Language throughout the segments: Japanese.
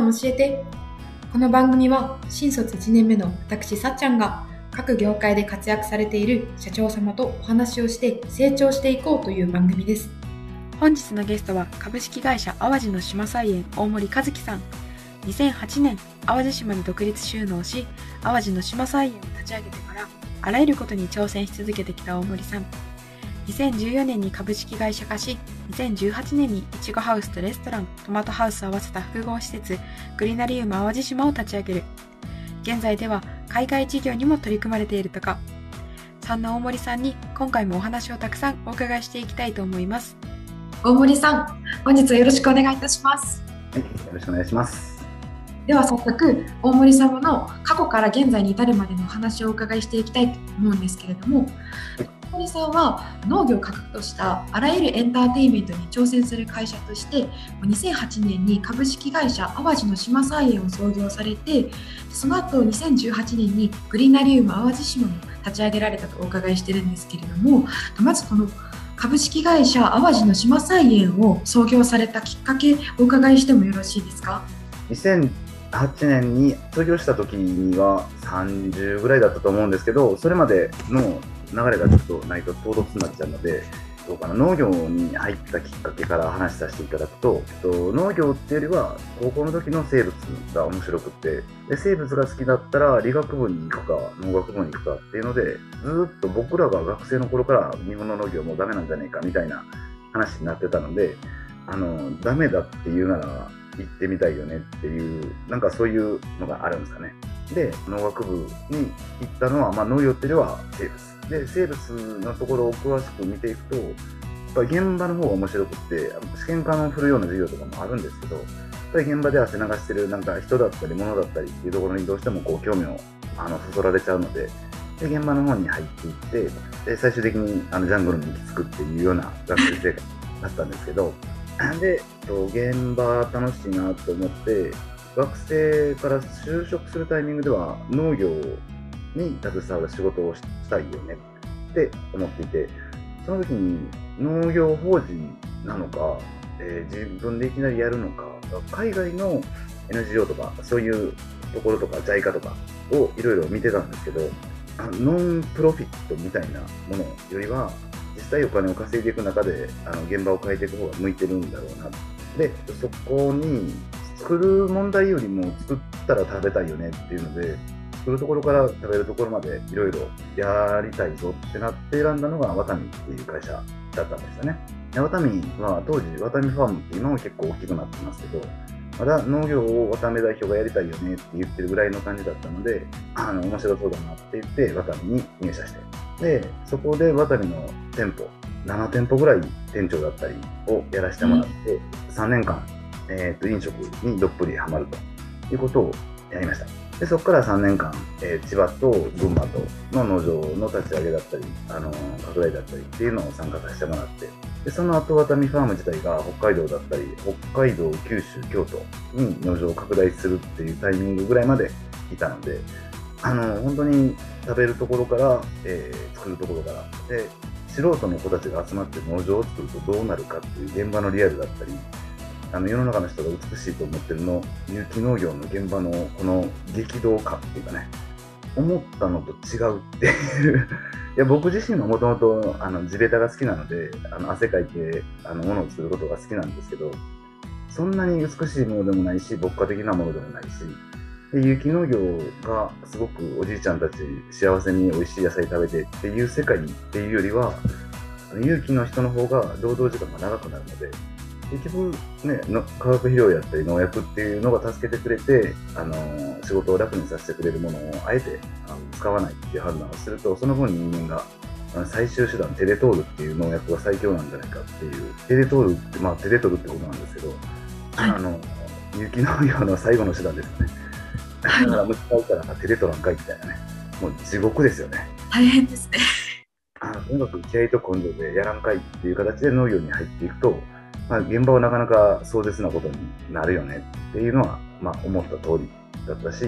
ん教えて。この番組は新卒1年目の私さっちゃんが各業界で活躍されている社長様とお話をして成長していこうという番組です。本日のゲストは株式会社淡路の島菜園大森和樹さん。2008年淡路島で独立収納し淡路の島菜園を立ち上げてからあらゆることに挑戦し続けてきた大森さん。2014年に株式会社化し2018年にいちごハウスとレストラントマトハウスを合わせた複合施設グリナリウム淡路島を立ち上げる現在では海外事業にも取り組まれているとかそんな大森さんに今回もお話をたくさんお伺いしていきたいと思います大森さん本日はよろしくお願いいたしますはい、よろしくお願いしますでは早速大森様の過去から現在に至るまでのお話をお伺いしていきたいと思うんですけれども、大森さんは農業を核としたあらゆるエンターテインメントに挑戦する会社として2008年に株式会社淡路の島菜園を創業されてその後2018年にグリナリウム淡路島も立ち上げられたとお伺いしてるんですけれどもまずこの株式会社淡路の島菜園を創業されたきっかけお伺いしてもよろしいですか？2008年に創業した時には30ぐらいだったと思うんですけどそれまでの流れがちょっとないと唐突になっちゃうのでどうかな農業に入ったきっかけから話させていただくと、えっと、農業っていうよりは高校の時の生物が面白くってで生物が好きだったら理学部に行くか農学部に行くかっていうのでずっと僕らが学生の頃から日本の農業もうダメなんじゃないかみたいな話になってたのであのダメだっていうなら行ってみたいよねっていうなんかそういうのがあるんですかね。で農学部に行ったのは、まあ、農業っていうよりは生物。で生物のところを詳しく見ていくとやっぱり現場の方が面白くって試験管を振るような授業とかもあるんですけどやっぱり現場で汗流してるなんか人だったり物だったりっていうところにどうしてもこう興味をあのそそられちゃうのでで現場の方に入っていってで最終的にあのジャングルに行き着くっていうような学生生活だったんですけどで現場楽しいなと思って学生から就職するタイミングでは農業に携わる仕事をしたいよね。って思っていてその時に農業法人なのか、えー、自分でいきなりやるのか海外の NGO とかそういうところとか JICA とかをいろいろ見てたんですけどノンプロフィットみたいなものよりは実際お金を稼いでいく中であの現場を変えていく方が向いてるんだろうな。でそこに作る問題よりも作ったら食べたいよねっていうので作るところから食べるところまでいろいろやりたいぞってなって選んだのがワタミっていう会社だったんですよね。ワタミは当時ワタミファームって今も結構大きくなってますけどまだ農業をワタミ代表がやりたいよねって言ってるぐらいの感じだったのであの面白そうだなって言ってワタミに入社してでそこでワタミの店舗7店舗ぐらい店長だったりをやらせてもらって、うん、3年間、えーと飲食にどっぷりハマるということをやりました。でそこから3年間、えー、千葉と群馬との農場の立ち上げだったり、あのー、拡大だったりっていうのを参加させてもらってでその後ワタミファーム自体が北海道だったり北海道九州京都に農場を拡大するっていうタイミングぐらいまでいたのであのー、本当に食べるところから、えー、作るところからで素人の子たちが集まって農場を作るとどうなるかっていう現場のリアルだったりあの世の中の人が美しいと思ってるの有機農業の現場のこの激動感っていうかね思ったのと違うっていう。いや僕自身ももともと地べたが好きなのであの汗かいてあの物を作ることが好きなんですけどそんなに美しいものでもないし牧歌的なものでもないしで有機農業がすごくおじいちゃんたち幸せに美味しい野菜食べてっていう世界っていうよりは有機の人の方が労働時間が長くなるので結局ねの化学肥料やったり農薬っていうのが助けてくれて、あのー、仕事を楽にさせてくれるものをあえてあの使わないっていう判断をするとその分人間が最終手段手で通るっていう農薬が最強なんじゃないかっていう。手で通るってまあ手で取るってことなんですけど、はい、あの有機農業の最後の手段ですね。だから虫使うから手で取らんかいみたいなね。もう地獄ですよね。大変ですね。あのとにかく気合と根性でやらんかいっていう形で農業に入っていくとまあ、現場はなかなか壮絶なことになるよねっていうのは、まあ、思った通りだったし、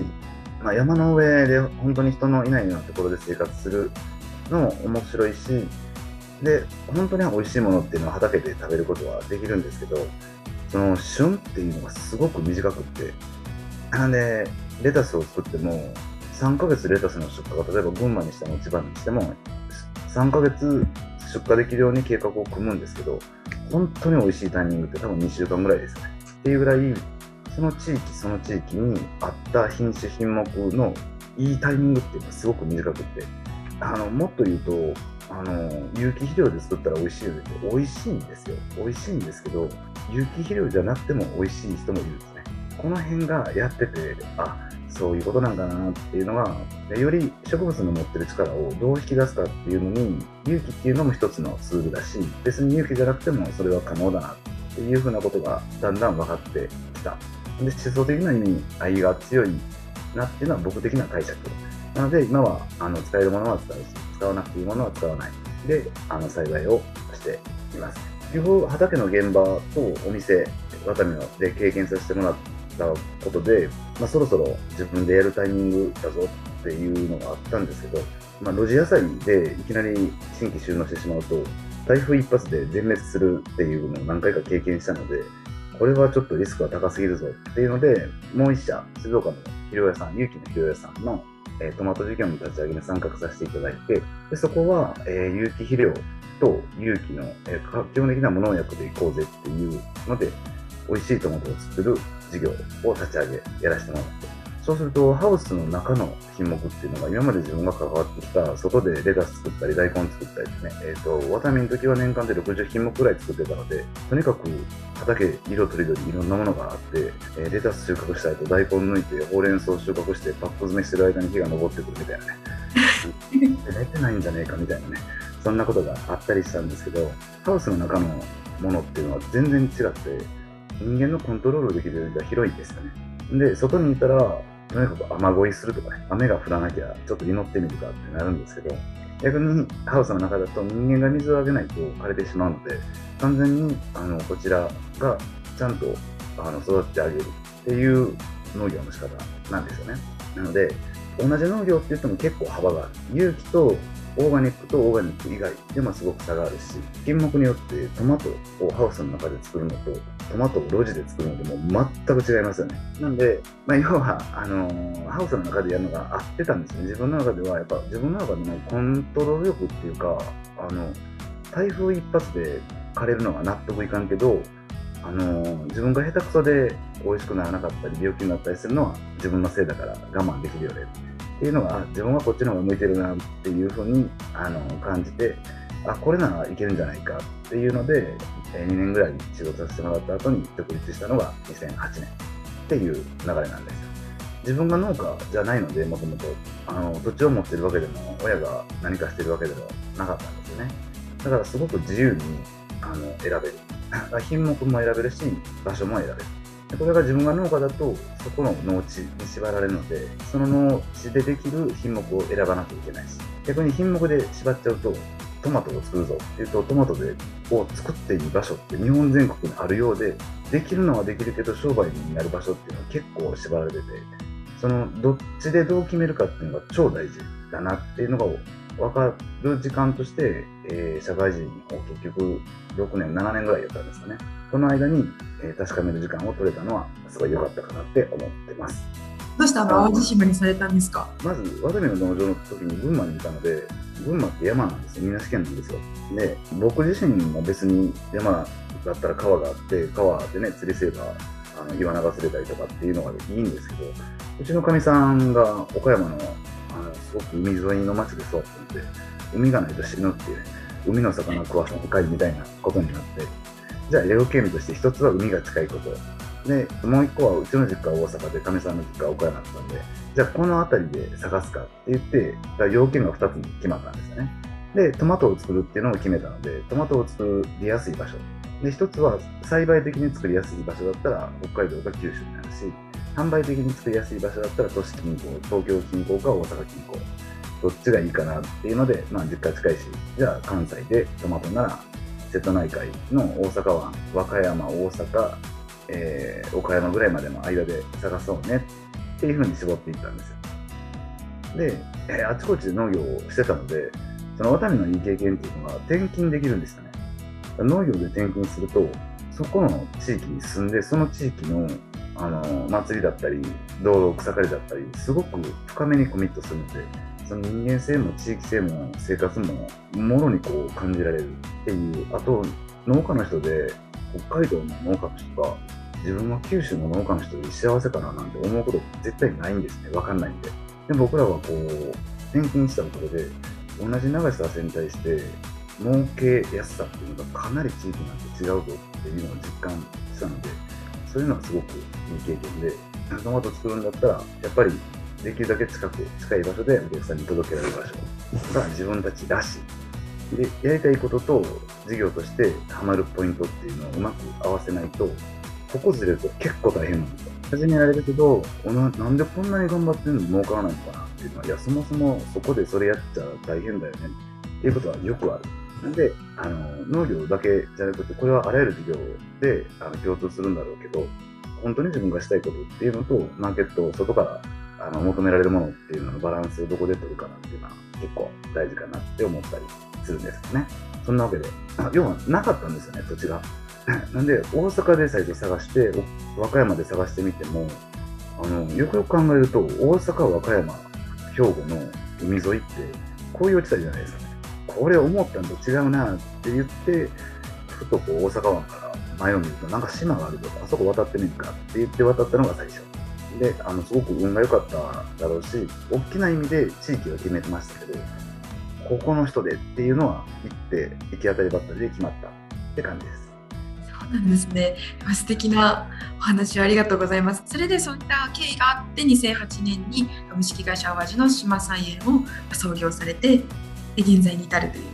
まあ、山の上で本当に人のいないようなところで生活するのも面白いしで本当に美味しいものっていうのは畑で食べることはできるんですけどその旬っていうのがすごく短くってなんでレタスを作っても3ヶ月レタスの出荷が例えば群馬にしても千葉にしても3ヶ月出荷できるように計画を組むんですけど本当に美味しいタイミングって多分2週間ぐらいですね。っていうぐらいその地域その地域に合った品種品目のいいタイミングっていうのはすごく短くって。あのもっと言うとあの有機肥料で作ったら美味しいよね美味しいんですよ。美味しいんですけど有機肥料じゃなくても美味しい人もいるんですね。この辺がやっててあそういうことなんだなっていうのがより植物の持ってる力をどう引き出すかっていうのに有機っていうのも一つのツールだし別に有機じゃなくてもそれは可能だなっていうふうなことがだんだん分かってきた。で思想的な意味に愛が強いなっていうのは僕的な解釈なので今はあの使えるものは使うし使わなくていいものは使わない。であの栽培をしています。基本畑の現場とお店ワタミので経験させてもらったことで、まあ、そろそろ自分でやるタイミングだぞっていうのがあったんですけど、まあ、露地野菜でいきなり新規収納してしまうと台風一発で全滅するっていうのを何回か経験したのでこれはちょっとリスクが高すぎるぞっていうのでもう一社静岡の肥料屋さん有機の肥料屋さんのえー、トマト事業の立ち上げに参画させていただいて、でそこは、えー、有機肥料と有機の、えー、基本的な無農薬でいこうぜっていうので、美味しいトマトを作る事業を立ち上げ、やらせてもらって、そうすると、ハウスの中の品目っていうのが、今まで自分が関わってきた、外でレタス作ったり、大根作ったりですね、えっ、ー、と、ワタミの時は年間で60品目くらい作ってたので、とにかく畑、色とりどりいろんなものがあって、え、レタス収穫したいと大根抜いて、ほうれん草収穫して、パック詰めしてる間に火が昇ってくるみたいなね。出てないんじゃねえかみたいなね、そんなことがあったりしたんですけど、ハウスの中のものっていうのは全然違って、人間のコントロールできるよりは広いんですよね。で、外にいたら、とにかく雨乞いするとかね、雨が降らなきゃちょっと祈ってみるかってなるんですけど、逆にハウスの中だと人間が水をあげないと枯れてしまうので、完全にあのこちらがちゃんとあの育ててあげるっていう農業の仕方なんですよね。なので、同じ農業って言っても結構幅がある。有機とオーガニックとオーガニック以外でもすごく差があるし、品目によってトマトをハウスの中で作るのと、トマトを路地で作るのでも全く違いますよね。なんで、まあ、要は、あのー、ハウスの中でやるのが合ってたんですね。自分の中では、やっぱ自分の中でのコントロール力っていうか、あの、台風一発で枯れるのが納得いかんけど、あのー、自分が下手くそで美味しくならなかったり病気になったりするのは自分のせいだから我慢できるよねってていうのが自分はこっちの方が向いてるなっていうふうにあの感じてあこれならいけるんじゃないかっていうので2年ぐらい仕事させてもらった後に独立したのが2008年っていう流れなんです自分が農家じゃないのでもともと土地を持ってるわけでも親が何かしてるわけでもなかったんですよね。だからすごく自由にあの選べる。品目も選べるし場所も選べる。でこれが自分が農家だとそこの農地に縛られるのでその農地でできる品目を選ばなきゃいけないし逆に品目で縛っちゃうとトマトを作るぞっていうとトマトでを作っていい場所って日本全国にあるようでできるのはできるけど商売になる場所っていうのは結構縛られててそのどっちでどう決めるかっていうのが超大事だなっていうのが分かる時間として、えー、社会人を結局6年7年ぐらいやったんですかね。この間に、えー、確かめる時間を取れたのはすごい良かったかなって思ってます。どうしてあの淡路島にされたんですか？まず渡辺の農場の時に群馬にいたので群馬って山なんですよ、水無県なんですよ。で、僕自身も別に山だったら川があって、川でね、釣りすれば、あの岩流せれたりとかっていうのがいいんですけど、うちのかみさんが岡山の、あの、すごく海沿いの町で育ってて、海がないと死ぬっていう、ね、海の魚食わさんかいみたいなことになって、じゃあ、要件として一つは海が近いこと。で、もう一個はうちの実家は大阪で、かみさんの実家は岡山だったんで、じゃあこの辺りで探すかって言って、要件が2つに決まったんですよね。で、トマトを作るっていうのを決めたので、トマトを作りやすい場所。で、一つは栽培的に作りやすい場所だったら北海道か九州になるし、販売的に作りやすい場所だったら都市近郊、東京近郊か大阪近郊。どっちがいいかなっていうので、まあ実家近いし、じゃあ関西でトマトなら瀬戸内海の大阪湾、和歌山、大阪、えー、岡山ぐらいまでの間で探そうねっていうふうに絞っていったんですよ。で、えー、あちこちで農業をしてたので、そのワタミのいい経験っていうのが転勤できるんですよね。農業で転勤すると、そこの地域に住んでその地域のあの祭りだったり道路草刈りだったりすごく深めにコミットするのでその人間性も地域性も生活ももろにこう感じられるっていうあと農家の人で北海道の農家の人が自分は九州の農家の人より幸せかななんて思うこと絶対ないんですね。分かんないんで。で僕らはこう転勤したところで同じ長さに対して儲けやすさっていうのがかなり地域なんて違うぞっていうのを実感したのでそういうのはすごくいい経験でトマト作るんだったらやっぱりできるだけ近く近い場所でお客さんに届けられる場所が自分たちらしい。でやりたいことと事業としてハマるポイントっていうのをうまく合わせないとここずれると結構大変なんですよ。始められるけどななんでこんなに頑張ってるの？に儲からないのかなっていうのはいやそもそもそこでそれやっちゃ大変だよね。っていうことはよくある。なんであの農業だけじゃなくてこれはあらゆる事業であの共通するんだろうけど本当に自分がしたいことっていうのとマーケットを外からあの求められるものっていうののバランスをどこで取るかなっていうのは結構大事かなって思ったりするんですよね。そんなわけで、要はなかったんですよね、土地が。なんで、大阪で最初探して、和歌山で探してみても、あのよくよく考えると、大阪、和歌山、兵庫の海沿いって、こういう地帯じゃないですかね。これ思ったんと違うなって言って、ふとこう大阪湾から前を見ると、なんか島があるとか、あそこ渡ってみるかって言って渡ったのが最初。で、あのすごく運が良かっただろうし、大きな意味で地域は決めてましたけど、ここの人でっていうのは行って行き当たりばったりで決まったって感じです。そうなんですね。素敵なお話をありがとうございます。それでそういった経緯があって2008年に株式会社淡路の島菜園を創業されてで現在に至るという。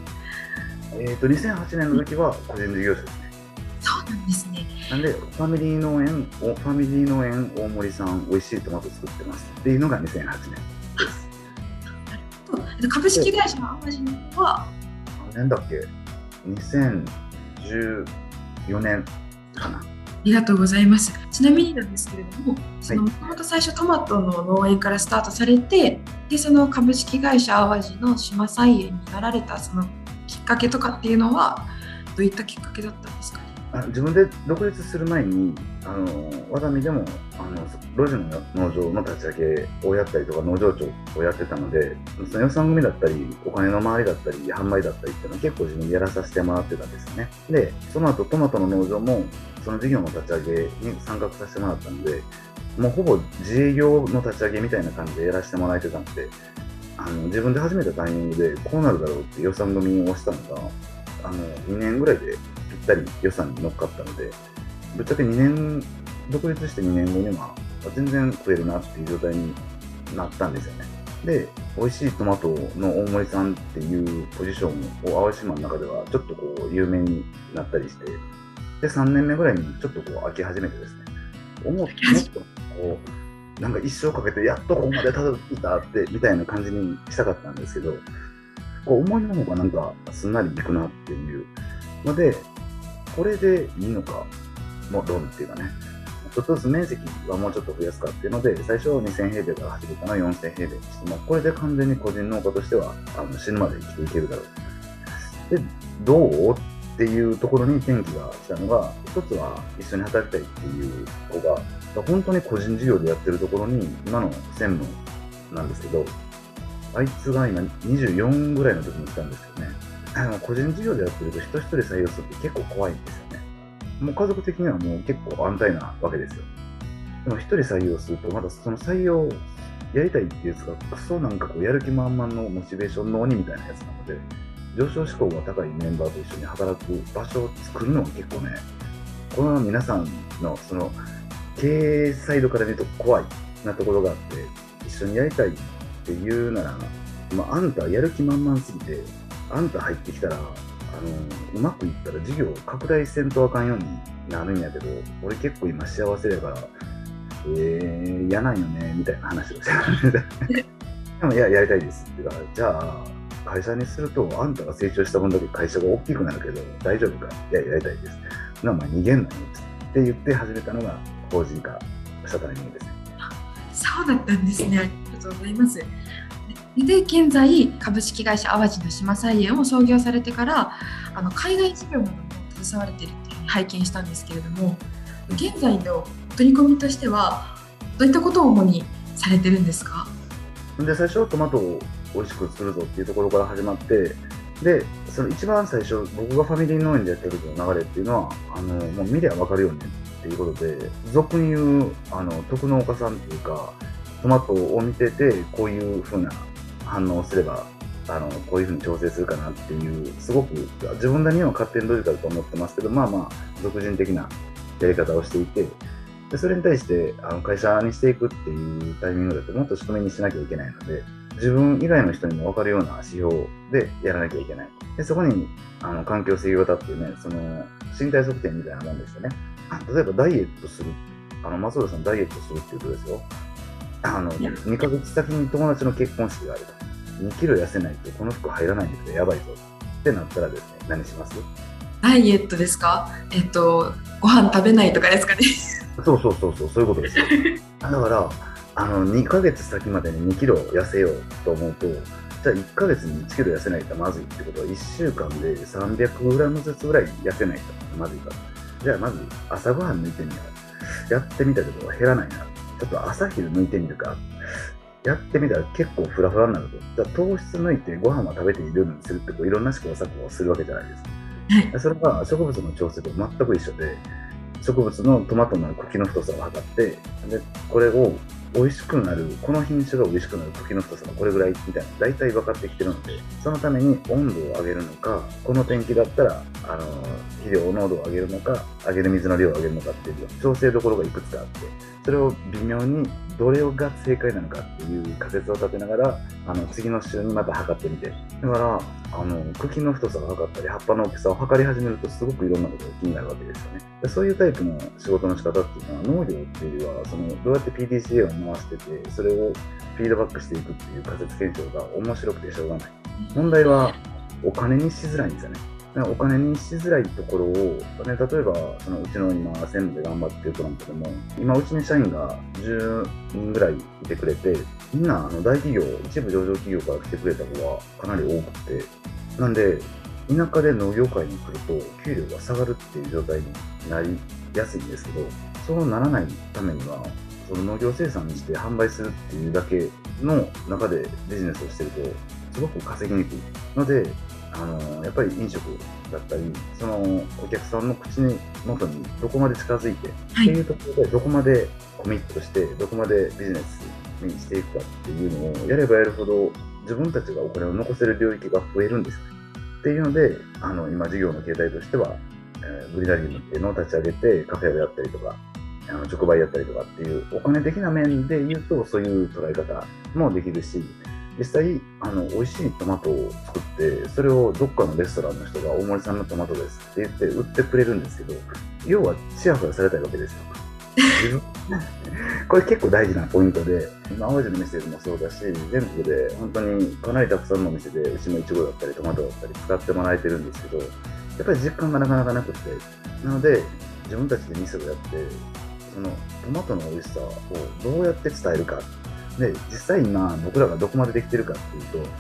えっ、ー、と2008年の時は個人事業者ですね。なんでファミリー農園ファミリー農園大森さん美味しいトマト作ってますっていうのが2008年です。株式会社の淡路は？何年だっけ？2014年かな。ありがとうございます。ちなみになんですけれども、そのもともと最初トマトの農園からスタートされて、でその株式会社淡路の島菜園になられたそのきっかけとかっていうのはどういったきっかけだったんですか、ね、あ自分で独立する前にあの和田見でもあの路地の農場の立ち上げをやったりとか農場長をやってたのでその予算組だったりお金の回りだったり販売だったりっていうのは結構自分でやらさせてもらってたんですよね。でその後トマトの農場もその事業の立ち上げに参画させてもらったのでもうほぼ自営業の立ち上げみたいな感じでやらせてもらえてたのであの自分で始めたタイミングでこうなるだろうって予算組をしたのがあの2年ぐらいでったり予算に乗っかったので、ぶっちゃけ2年、独立して2年後には全然食えるなっていう状態になったんですよね。で、美味しいトマトの大森さんっていうポジションを淡島の中ではちょっとこう有名になったりして、で、3年目ぐらいにちょっとこう飽き始めてですね、思ってもっとこう、なんか一生かけてやっとここまでたどり着いたってみたいな感じにしたかったんですけど、こう思いのほうがなんかすんなりいくなっていうので、これでいいのか、も論っていうかね、ちょっとずつ面積はもうちょっと増やすかっていうので、最初2000平米から始めたのは4000平米にして、ま、これで完全に個人農家としてはあの死ぬまで生きていけるだろう。で、どうっていうところに転機が来たのが、一つは一緒に働きたいっていう子が、本当に個人事業でやってるところに、今の専務なんですけど、あいつが今24ぐらいの時に来たんですよね。あの個人事業でやってると人一人採用するって結構怖いんですよね。もう家族的にはもう結構安泰なわけですよ。でも一人採用すると、まだその採用やりたいっていうやつがクソなんかこうやる気満々のモチベーションの鬼みたいなやつなので、上昇志向が高いメンバーと一緒に働く場所を作るのは結構ね、この皆さんのその経営サイドから見ると怖いなところがあって、一緒にやりたいっていうなら、まあ、あんたやる気満々すぎて、あんた入ってきたら、あのうまくいったら事業拡大せんとあかんようになるんやけど、俺結構今幸せだから、えー、嫌なんよね、みたいな話をして でも、いや、やりたいですって言うから、じゃあ、会社にすると、あんたが成長した分だけ会社が大きくなるけど、大丈夫か？いや、やりたいです。な、まあ、逃げんなよって言って始めたのが、法人化したタイミングですね。そうだったんですね。ありがとうございます。で現在株式会社淡路の島菜園を創業されてからあの海外事業なども携われてるって拝見したんですけれども現在の取り組みとしてはどういったことを主にされてるんですか？で最初トマトを美味しく作るぞっていうところから始まってでその一番最初僕がファミリー農園でやってる時の流れっていうのはあのもう見りゃ分かるよねっていうことで俗に言うあの特農家さんっていうかトマトを見ててこういう風な反応すればあのこういう風に調整するかなっていうすごく自分なりには勝手にロジカルと思ってますけどまあまあ俗人的なやり方をしていてでそれに対してあの会社にしていくっていうタイミングだともっと仕組みにしなきゃいけないので自分以外の人にも分かるような指標でやらなきゃいけない。でそこにあの環境制御型っていうねその身体測定みたいなもんですよね。例えばダイエットする。あの松浦さんダイエットするっていうことですよ。あの2ヶ月先に友達の結婚式があると。2キロ痩せないとこの服入らないんだけどやばいぞ。ってなったらですね何します？ダイエットですか？えっとご飯食べないとかですかね？そうそうそうそうそういうことですよ。だからあの2ヶ月先までに2キロ痩せようと思うとじゃあ1ヶ月に1キロ痩せないとまずいってことは1週間で 300g ずつぐらい痩せないとまずいから。じゃあまず朝ごはん抜いてみよう。やってみたけど減らないなちょっと朝昼抜いてみるかやってみたら結構フラフラになると。だ糖質抜いてご飯は食べているようにするってこういろんな試行錯誤をするわけじゃないですか。はい、それが植物の調整と全く一緒で、植物のトマトの茎の太さを測って、でこれを美味しくなる、この品種が美味しくなる茎の太さがこれぐらいみたいな、大体分かってきてるので、そのために温度を上げるのか、この天気だったら、あの、肥料濃度を上げるのか、上げる水の量を上げるのかっていう調整どころがいくつかあって、それを微妙にどれが正解なのかっていう仮説を立てながら、あの、次の週にまた測ってみて、だから、あの、茎の太さを測ったり、葉っぱの大きさを測り始めると、すごくいろんなことが気になるわけですよね。そういうタイプの仕事の仕方っていうのは、農業っていうよりは、その、どうやって PDCA を回してて、それをフィードバックしていくっていう仮説検証が面白くてしょうがない。問題は、お金にしづらいんですよね。お金にしづらいところを、ね、例えばそのうちの今、専務で頑張ってるトランプでも、今、うちに社員が10人ぐらいいてくれて、みんなあの大企業、一部上場企業から来てくれた子がかなり多くて、なんで、田舎で農業界に来ると、給料が下がるっていう状態になりやすいんですけど、そうならないためには、その農業生産にして販売するっていうだけの中でビジネスをしてると、すごく稼ぎにくい。ので、あのやっぱり飲食だったり、そのお客さんの口に元にどこまで近づいて、はい、っていうところでどこまでコミットして、どこまでビジネスにしていくかっていうのをやればやるほど、自分たちがお金を残せる領域が増えるんです。っていうので、あの今、事業の形態としては、えー、グリナリウムっていうのを立ち上げて、カフェをやったりとか、あの直売やったりとかっていう、お金的な面で言うと、そういう捉え方もできるし、実際あの美味しいトマトを作ってそれをどっかのレストランの人が大森さんのトマトですって言って売ってくれるんですけど要はチヤホヤされたいわけですよ。これ結構大事なポイントで今淡路の店でもそうだし全国で本当にかなりたくさんのお店でうちのいちごだったりトマトだったり使ってもらえてるんですけどやっぱり実感がなかなかなくてなので自分たちで店をやってそのトマトの美味しさをどうやって伝えるかで、実際今、僕らがどこまでできてるかっていうと、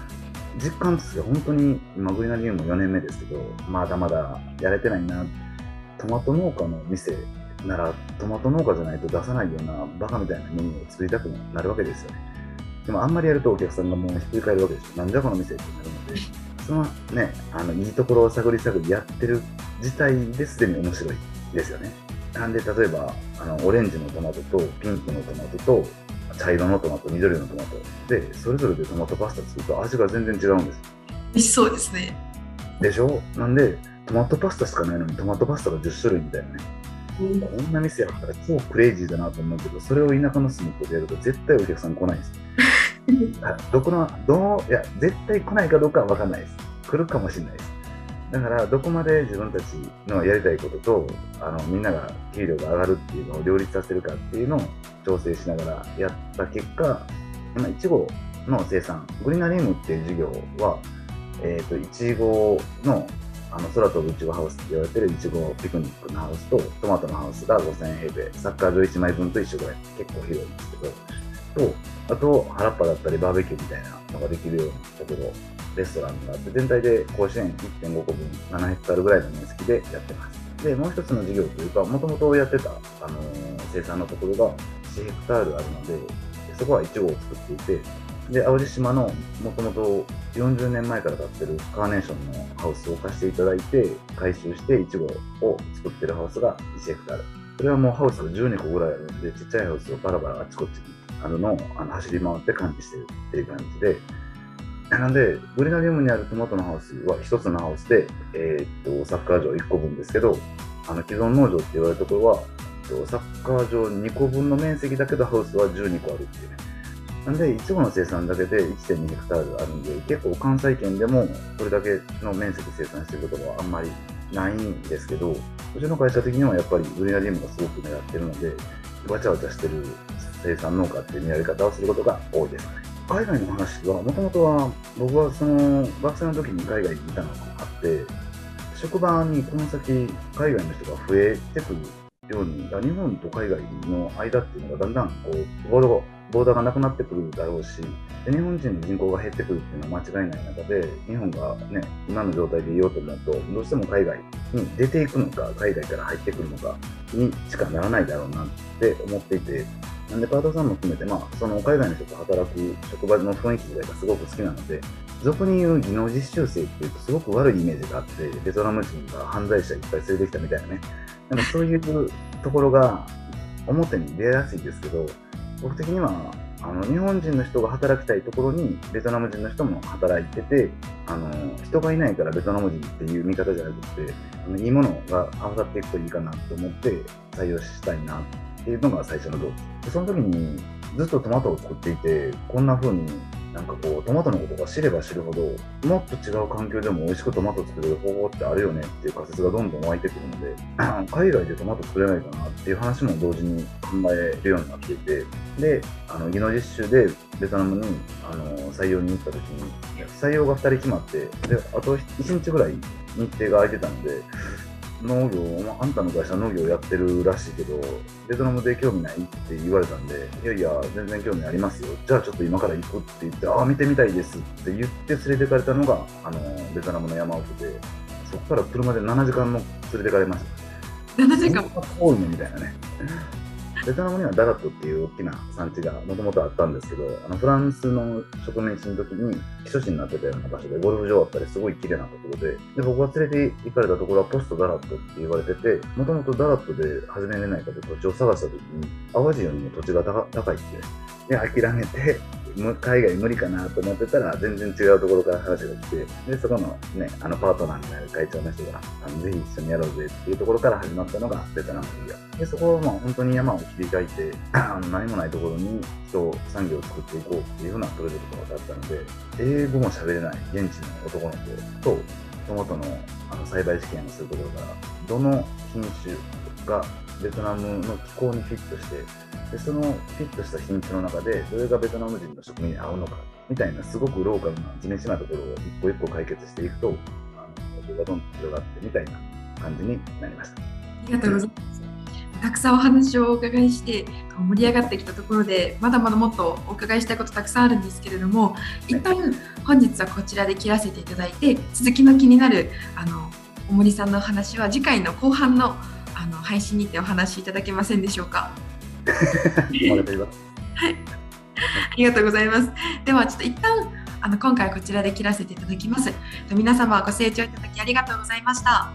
実感として本当に今、グリナリウム4年目ですけど、まだまだやれてないな。トマト農家の店なら、トマト農家じゃないと出さないようなバカみたいなメニューを作りたくなるわけですよね。でもあんまりやるとお客さんがもうひっくり返るわけですよ。なんじゃこの店ってなるので、そのね、あの、いいところを探り探りやってる自体ですでに面白いですよね。なんで、例えば、あの、オレンジのトマトとピンクのトマトと茶色のトマト、緑のトマト。で、それぞれでトマトパスタ作ると味が全然違うんです。美味しそうですね。でしょ？なんで、トマトパスタしかないのにトマトパスタが10種類みたいなね。うん、こんな店やったら超クレイジーだなと思うけど、それを田舎の隅っこでやると絶対お客さん来ないです。どこの、どう、いや、絶対来ないかどうかは分かんないです。来るかもしれないです。だから、どこまで自分たちのやりたいことと、あの、みんなが給料が上がるっていうのを両立させるかっていうのを調整しながらやった結果、今、いちごの生産、グリナリウムっていう事業は、えっ、ー、と、いちごのあの空飛ぶいちごハウスって言われてるいちごピクニックのハウスとトマトのハウスが5000平米、サッカー場1枚分と一緒ぐらい結構広いんですけど、と、あと原っぱだったりバーベキューみたいなのができるようなところレストランがあって、全体で甲子園1.5個分、7ヘクタールぐらいの面積でやってます。で、もう一つの事業というか、もともとやってた、あの生産のところが1ヘクタールあるので、そこはイチゴを作っていて、で、淡路島のもともと40年前から建ってるカーネーションのハウスを貸していただいて、回収してイチゴを作ってるハウスが1ヘクタール。それはもうハウスが12個ぐらいあるんで、ちっちゃいハウスをバラバラあちこちにあるのをあの走り回って管理してるっていう感じで、なんで、グリナリウムにあるトマトのハウスは1つのハウスで、えー、っと、サッカー場1個分ですけど、あの既存農場って言われるところは、えっとサッカー場2個分の面積だけどハウスは12個あるっていうね。なんで、いちごの生産だけで1.2ヘクタールあるんで、結構関西圏でもこれだけの面積生産してるところはあんまりないんですけど、うちの会社的にはやっぱりグリナリウムがすごく狙ってるので、わちゃわちゃしてる生産農家っていう見られ方をすることが多いですね。海外の話は、もともとは僕はその学生の時に海外にいたのがあって、職場にこの先海外の人が増えてくるように、日本と海外の間っていうのがだんだんこうボードボーダーがなくなってくるだろうし、日本人の人口が減ってくるっていうのは間違いない中で、日本がね、今の状態でいようと思うと、どうしても海外に出ていくのか、海外から入ってくるのかにしかならないだろうなって思っていて、なんでパートさんも含めて、まあ、その海外の人と働く職場の雰囲気自体がすごく好きなので、俗に言う技能実習生っていうとすごく悪いイメージがあって、ベトナム人が犯罪者いっぱい連れてきたみたいなね、なんかそういうところが表に出やすいですけど、僕的にはあの日本人の人が働きたいところにベトナム人の人も働いててあの人がいないからベトナム人っていう見方じゃなくてあのいいものが合わさっていくといいかなと思って採用したいなっっていうのが最初の動機。その時にずっとトマトを作っていてこんな風になんかこうトマトのことが知れば知るほどもっと違う環境でも美味しくトマト作れる方法ってあるよねっていう仮説がどんどん湧いてくるので 海外でトマト作れないかなっていう話も同時に考えるようになっていてであの技能実習でベトナムにあの採用に行った時に採用が2人決まってであと1日ぐらい日程が空いてたので農業、まあ、あんたの会社農業やってるらしいけど、ベトナムで興味ないって言われたんで、いやいや、全然興味ありますよ。じゃあちょっと今から行くって言って、ああ、見てみたいですって言って連れてかれたのが、あの、ベトナムの山奥で、そこから車で7時間も連れてかれました。7時間遠いねみたいなね。ベトナムにはダラットっていう大きな産地がもともとあったんですけど、あのフランスの植民地の時に基礎地になってたような場所で、ゴルフ場あったりすごい綺麗なところで、で僕が連れて行かれたところはポストダラットって言われてて、もともとダラットで始めれないかと土地を探した時に、淡路よりも土地が高いって、で、諦めて、海外無理かなと思ってたら、全然違うところから話が来て、で、そこのね、あのパートナーになる会長の人が、あのぜひ一緒にやろうぜっていうところから始まったのがベトナム事業。で、そこはまあ本当に山を切り開いて、何もないところに人、産業を作っていこうっていうふうなプロジェクトがあったので、英語も喋れない現地の男の子と、トマトのあの栽培試験をするところから、どの品種がベトナムの気候にフィットしてでそのフィットした品種の中でどれがベトナム人の食味に合うのかみたいなすごくローカルな地道なところを一個一個解決していくとあの僕がどんどん広がってみたいな感じになりました。ありがとうございます。たくさんお話をお伺いして盛り上がってきたところでまだまだもっとお伺いしたいことたくさんあるんですけれども一旦本日はこちらで切らせていただいて続きの気になるあの大森さんのお話は次回の後半のあの配信にてお話しいただけませんでしょうか？はい。ありがとうございます。ではちょっと一旦あの今回はこちらで切らせていただきます。皆様ご清聴いただきありがとうございました。